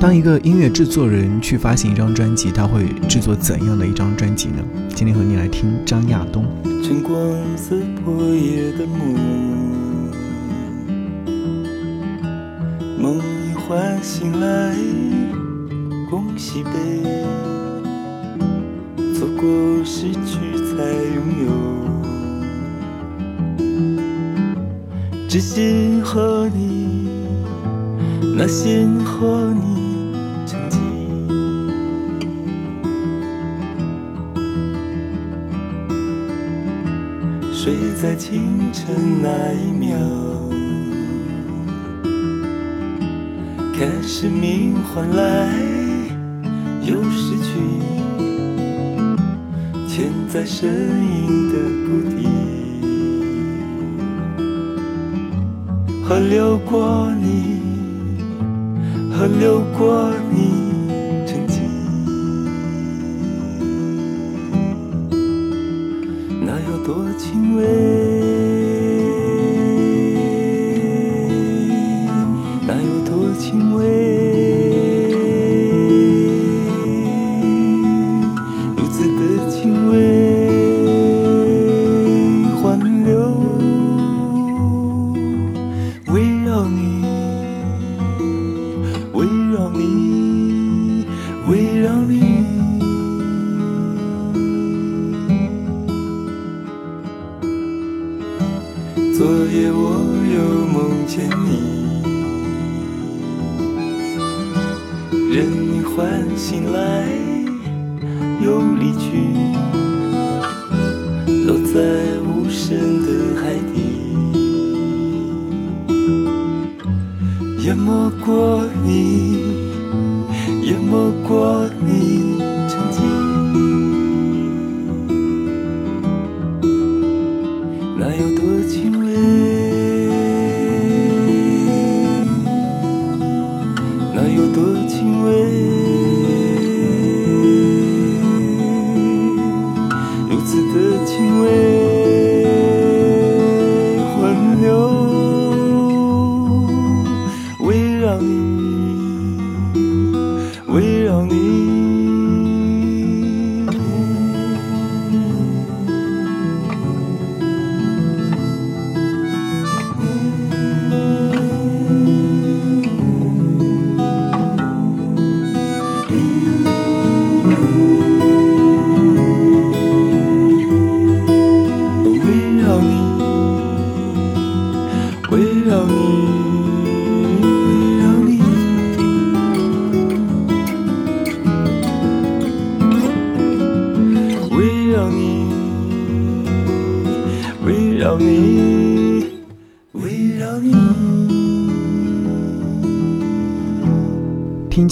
当一个音乐制作人去发行一张专辑，他会制作怎样的一张专辑呢？今天和你来听张亚东。晨光似破夜的梦，梦一唤醒来，恭喜悲，错过失去才拥有，只信和你那些和你。睡在清晨那一秒，看生命换来又失去，潜在声音的谷底，河流过你，河流过你。多轻微。轻微。醒来又离去，落在无声的海底，淹没过你，淹没过你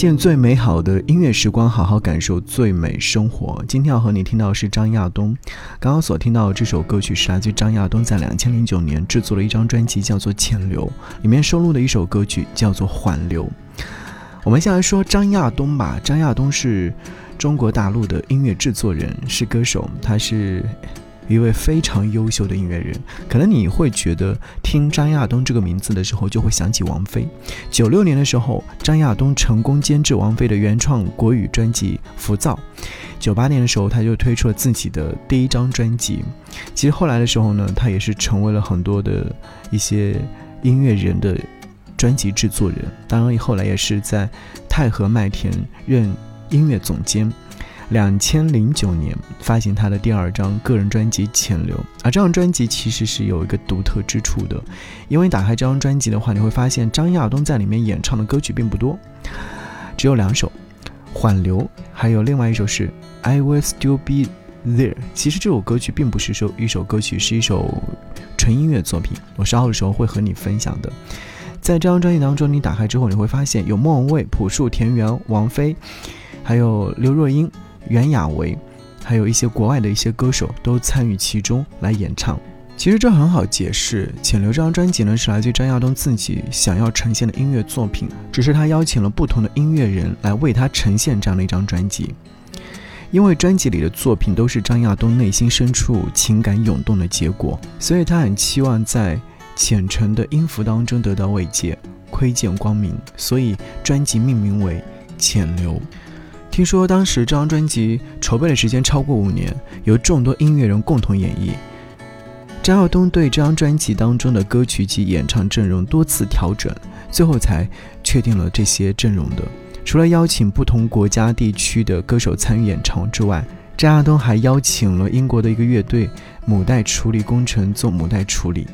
见最美好的音乐时光，好好感受最美生活。今天要和你听到的是张亚东。刚刚所听到的这首歌曲是来自张亚东在两千零九年制作了一张专辑，叫做《潜流》，里面收录的一首歌曲叫做《缓流》。我们先来说张亚东吧。张亚东是中国大陆的音乐制作人，是歌手，他是。一位非常优秀的音乐人，可能你会觉得听张亚东这个名字的时候，就会想起王菲。九六年的时候，张亚东成功监制王菲的原创国语专辑《浮躁》。九八年的时候，他就推出了自己的第一张专辑。其实后来的时候呢，他也是成为了很多的一些音乐人的专辑制作人。当然，后来也是在太和麦田任音乐总监。两千零九年发行他的第二张个人专辑《潜流》，而这张专辑其实是有一个独特之处的，因为打开这张专辑的话，你会发现张亚东在里面演唱的歌曲并不多，只有两首，《缓流》，还有另外一首是《I Will Still Be There》。其实这首歌曲并不是说一首歌曲，是一首纯音乐作品。我稍后的时候会和你分享的。在这张专辑当中，你打开之后，你会发现有莫文蔚、朴树、田园、王菲，还有刘若英。袁娅维，还有一些国外的一些歌手都参与其中来演唱。其实这很好解释，《潜流》这张专辑呢是来自张亚东自己想要呈现的音乐作品，只是他邀请了不同的音乐人来为他呈现这样的一张专辑。因为专辑里的作品都是张亚东内心深处情感涌动的结果，所以他很期望在浅沉的音符当中得到慰藉。窥见光明，所以专辑命名为《潜流》。听说当时这张专辑筹备的时间超过五年，由众多音乐人共同演绎。张耀东对这张专辑当中的歌曲及演唱阵容多次调整，最后才确定了这些阵容的。除了邀请不同国家地区的歌手参与演唱之外，张亚东还邀请了英国的一个乐队母带处理工程做母带处理。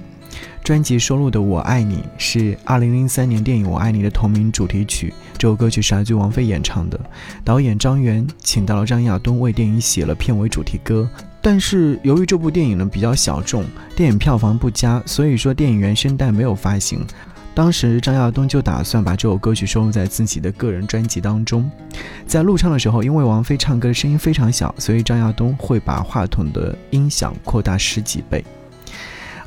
专辑收录的《我爱你》是2003年电影《我爱你》的同名主题曲，这首歌曲是来自王菲演唱的。导演张元请到了张亚东为电影写了片尾主题歌，但是由于这部电影呢比较小众，电影票房不佳，所以说电影原声带没有发行。当时张亚东就打算把这首歌曲收录在自己的个人专辑当中。在录唱的时候，因为王菲唱歌的声音非常小，所以张亚东会把话筒的音响扩大十几倍。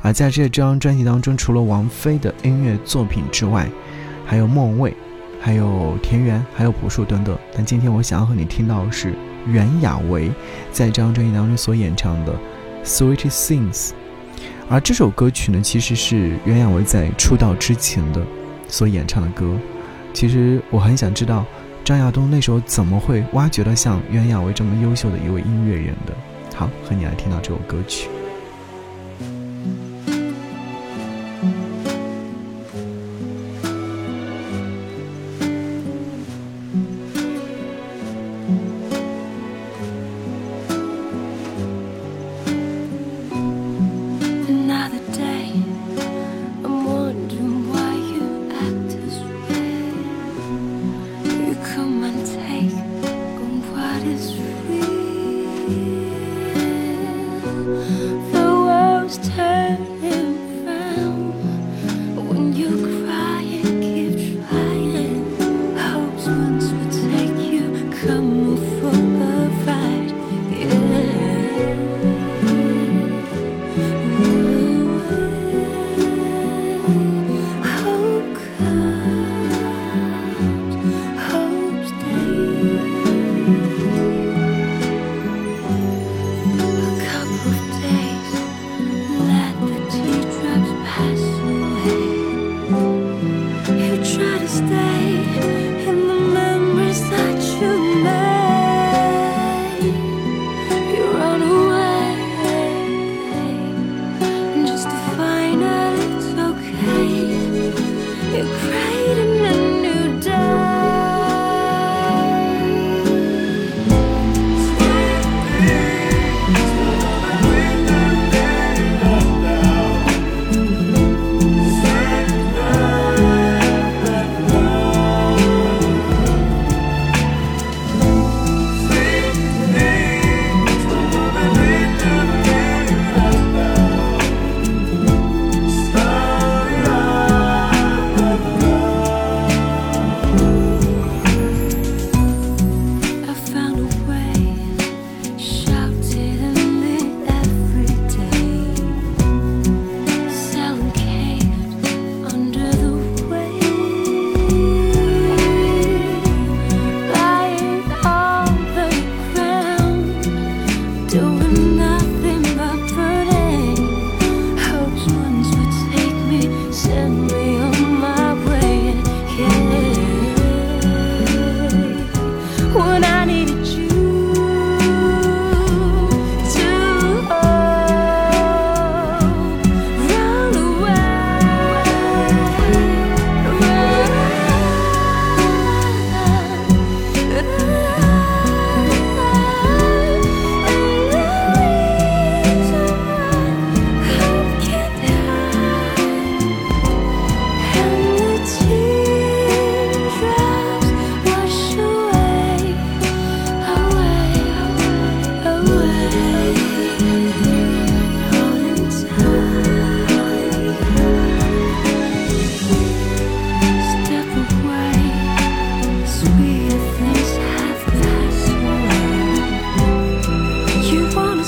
而在这张专辑当中，除了王菲的音乐作品之外，还有莫文蔚，还有田园，还有朴树等等。但今天我想要和你听到的是袁娅维在这张专辑当中所演唱的《Sweet Things》。而这首歌曲呢，其实是袁娅维在出道之前的所演唱的歌。其实我很想知道，张亚东那时候怎么会挖掘到像袁娅维这么优秀的一位音乐人的？好，和你来听到这首歌曲。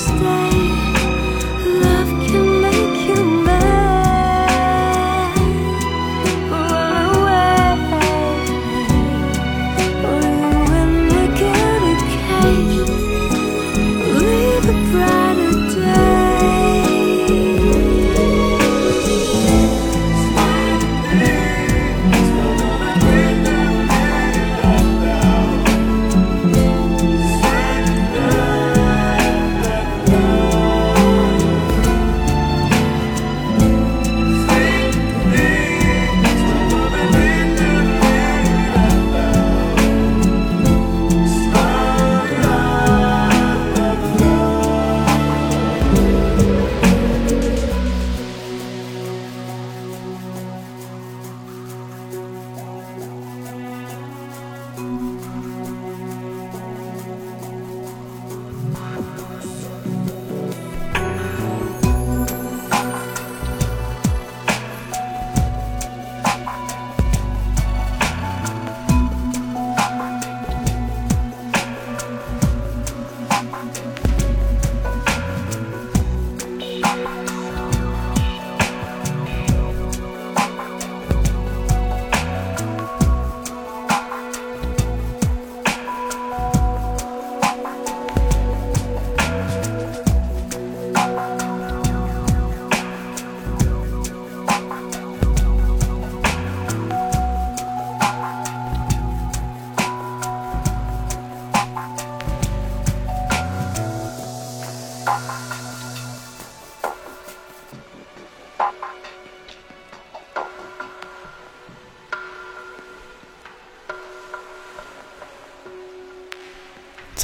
stay.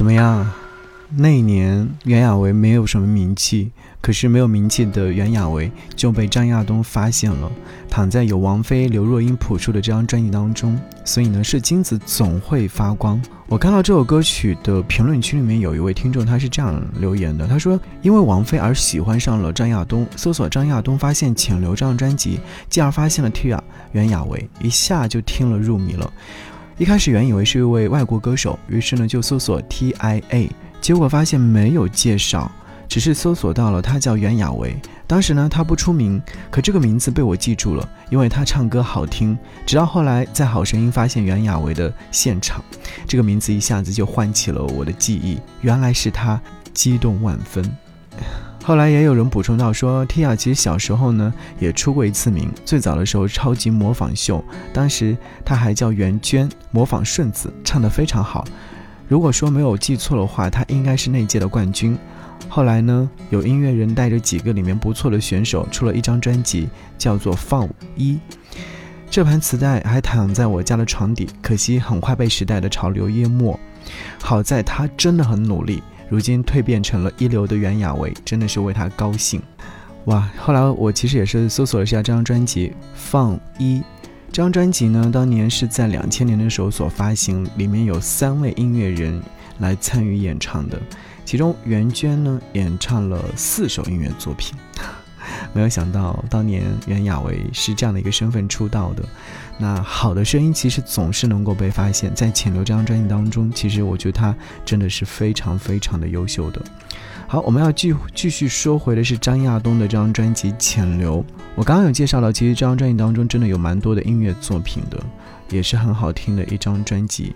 怎么样？那一年袁娅维没有什么名气，可是没有名气的袁娅维就被张亚东发现了，躺在有王菲、刘若英谱出的这张专辑当中。所以呢，是金子总会发光。我看到这首歌曲的评论区里面有一位听众，他是这样留言的：他说，因为王菲而喜欢上了张亚东，搜索张亚东发现《浅流》这张专辑，继而发现了 Tia 袁娅维，一下就听了入迷了。一开始原以为是一位外国歌手，于是呢就搜索 Tia。结果发现没有介绍，只是搜索到了他叫袁娅维。当时呢他不出名，可这个名字被我记住了，因为他唱歌好听。直到后来在好声音发现袁娅维的现场，这个名字一下子就唤起了我的记忆，原来是他，激动万分。后来也有人补充到说，Tia 其实小时候呢也出过一次名，最早的时候超级模仿秀，当时她还叫袁娟，模仿顺子，唱得非常好。如果说没有记错的话，他应该是那届的冠军。后来呢，有音乐人带着几个里面不错的选手出了一张专辑，叫做《放一》。这盘磁带还躺在我家的床底，可惜很快被时代的潮流淹没。好在他真的很努力，如今蜕变成了一流的袁娅维，真的是为她高兴。哇！后来我其实也是搜索了一下这张专辑《放一》。这张专辑呢，当年是在两千年的时候所发行，里面有三位音乐人来参与演唱的，其中袁娟呢演唱了四首音乐作品。没有想到当年袁娅维是这样的一个身份出道的。那好的声音其实总是能够被发现，在《潜流》这张专辑当中，其实我觉得他真的是非常非常的优秀的。好，我们要继继续说回的是张亚东的这张专辑《潜流》。我刚刚有介绍到，其实这张专辑当中真的有蛮多的音乐作品的，也是很好听的一张专辑。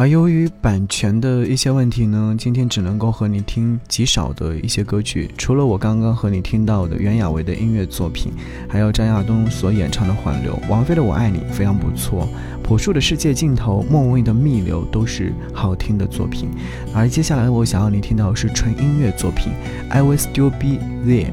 而由于版权的一些问题呢，今天只能够和你听极少的一些歌曲，除了我刚刚和你听到的袁娅维的音乐作品，还有张亚东所演唱的《缓流》，王菲的《我爱你》非常不错，朴树的《世界尽头》，莫文蔚的《逆流》都是好听的作品。而接下来我想要你听到的是纯音乐作品，《I Will Still Be There》。